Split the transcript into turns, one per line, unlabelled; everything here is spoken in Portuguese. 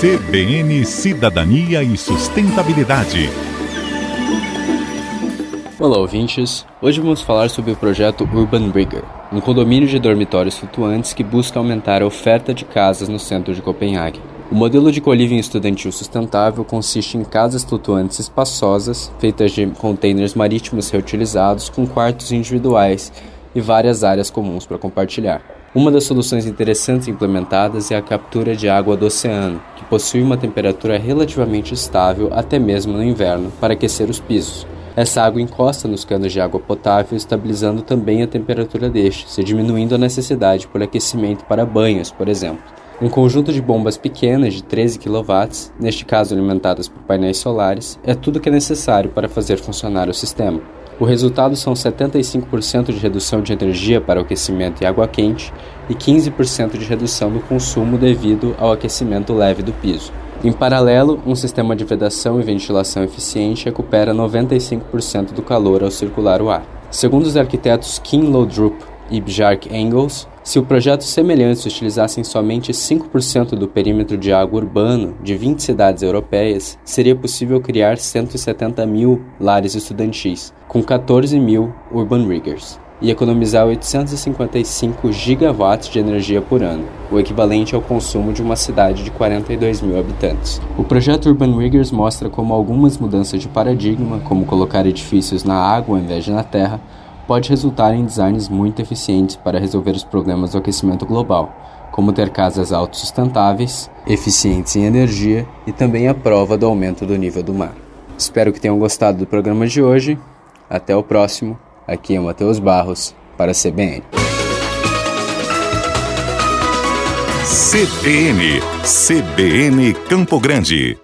CBN Cidadania e Sustentabilidade.
Olá, ouvintes. Hoje vamos falar sobre o projeto Urban Rigger, um condomínio de dormitórios flutuantes que busca aumentar a oferta de casas no centro de Copenhague. O modelo de coliving estudantil sustentável consiste em casas flutuantes espaçosas, feitas de containers marítimos reutilizados com quartos individuais e várias áreas comuns para compartilhar. Uma das soluções interessantes implementadas é a captura de água do oceano, que possui uma temperatura relativamente estável até mesmo no inverno para aquecer os pisos. Essa água encosta nos canos de água potável, estabilizando também a temperatura destes e diminuindo a necessidade por aquecimento para banhos, por exemplo. Um conjunto de bombas pequenas de 13 kW, neste caso alimentadas por painéis solares, é tudo que é necessário para fazer funcionar o sistema. O resultado são 75% de redução de energia para aquecimento e água quente e 15% de redução no consumo devido ao aquecimento leve do piso. Em paralelo, um sistema de vedação e ventilação eficiente recupera 95% do calor ao circular o ar. Segundo os arquitetos Kim Lodrup e Bjark Engels, se o projeto semelhantes utilizassem somente 5% do perímetro de água urbano de 20 cidades europeias, seria possível criar 170 mil lares estudantis, com 14 mil urban riggers, e economizar 855 gigawatts de energia por ano, o equivalente ao consumo de uma cidade de 42 mil habitantes. O projeto Urban Riggers mostra como algumas mudanças de paradigma, como colocar edifícios na água ao invés de na terra, pode resultar em designs muito eficientes para resolver os problemas do aquecimento global, como ter casas autossustentáveis, eficientes em energia e também a prova do aumento do nível do mar. Espero que tenham gostado do programa de hoje. Até o próximo. Aqui é Matheus Barros para a CBN.
CBN, CBN Campo Grande.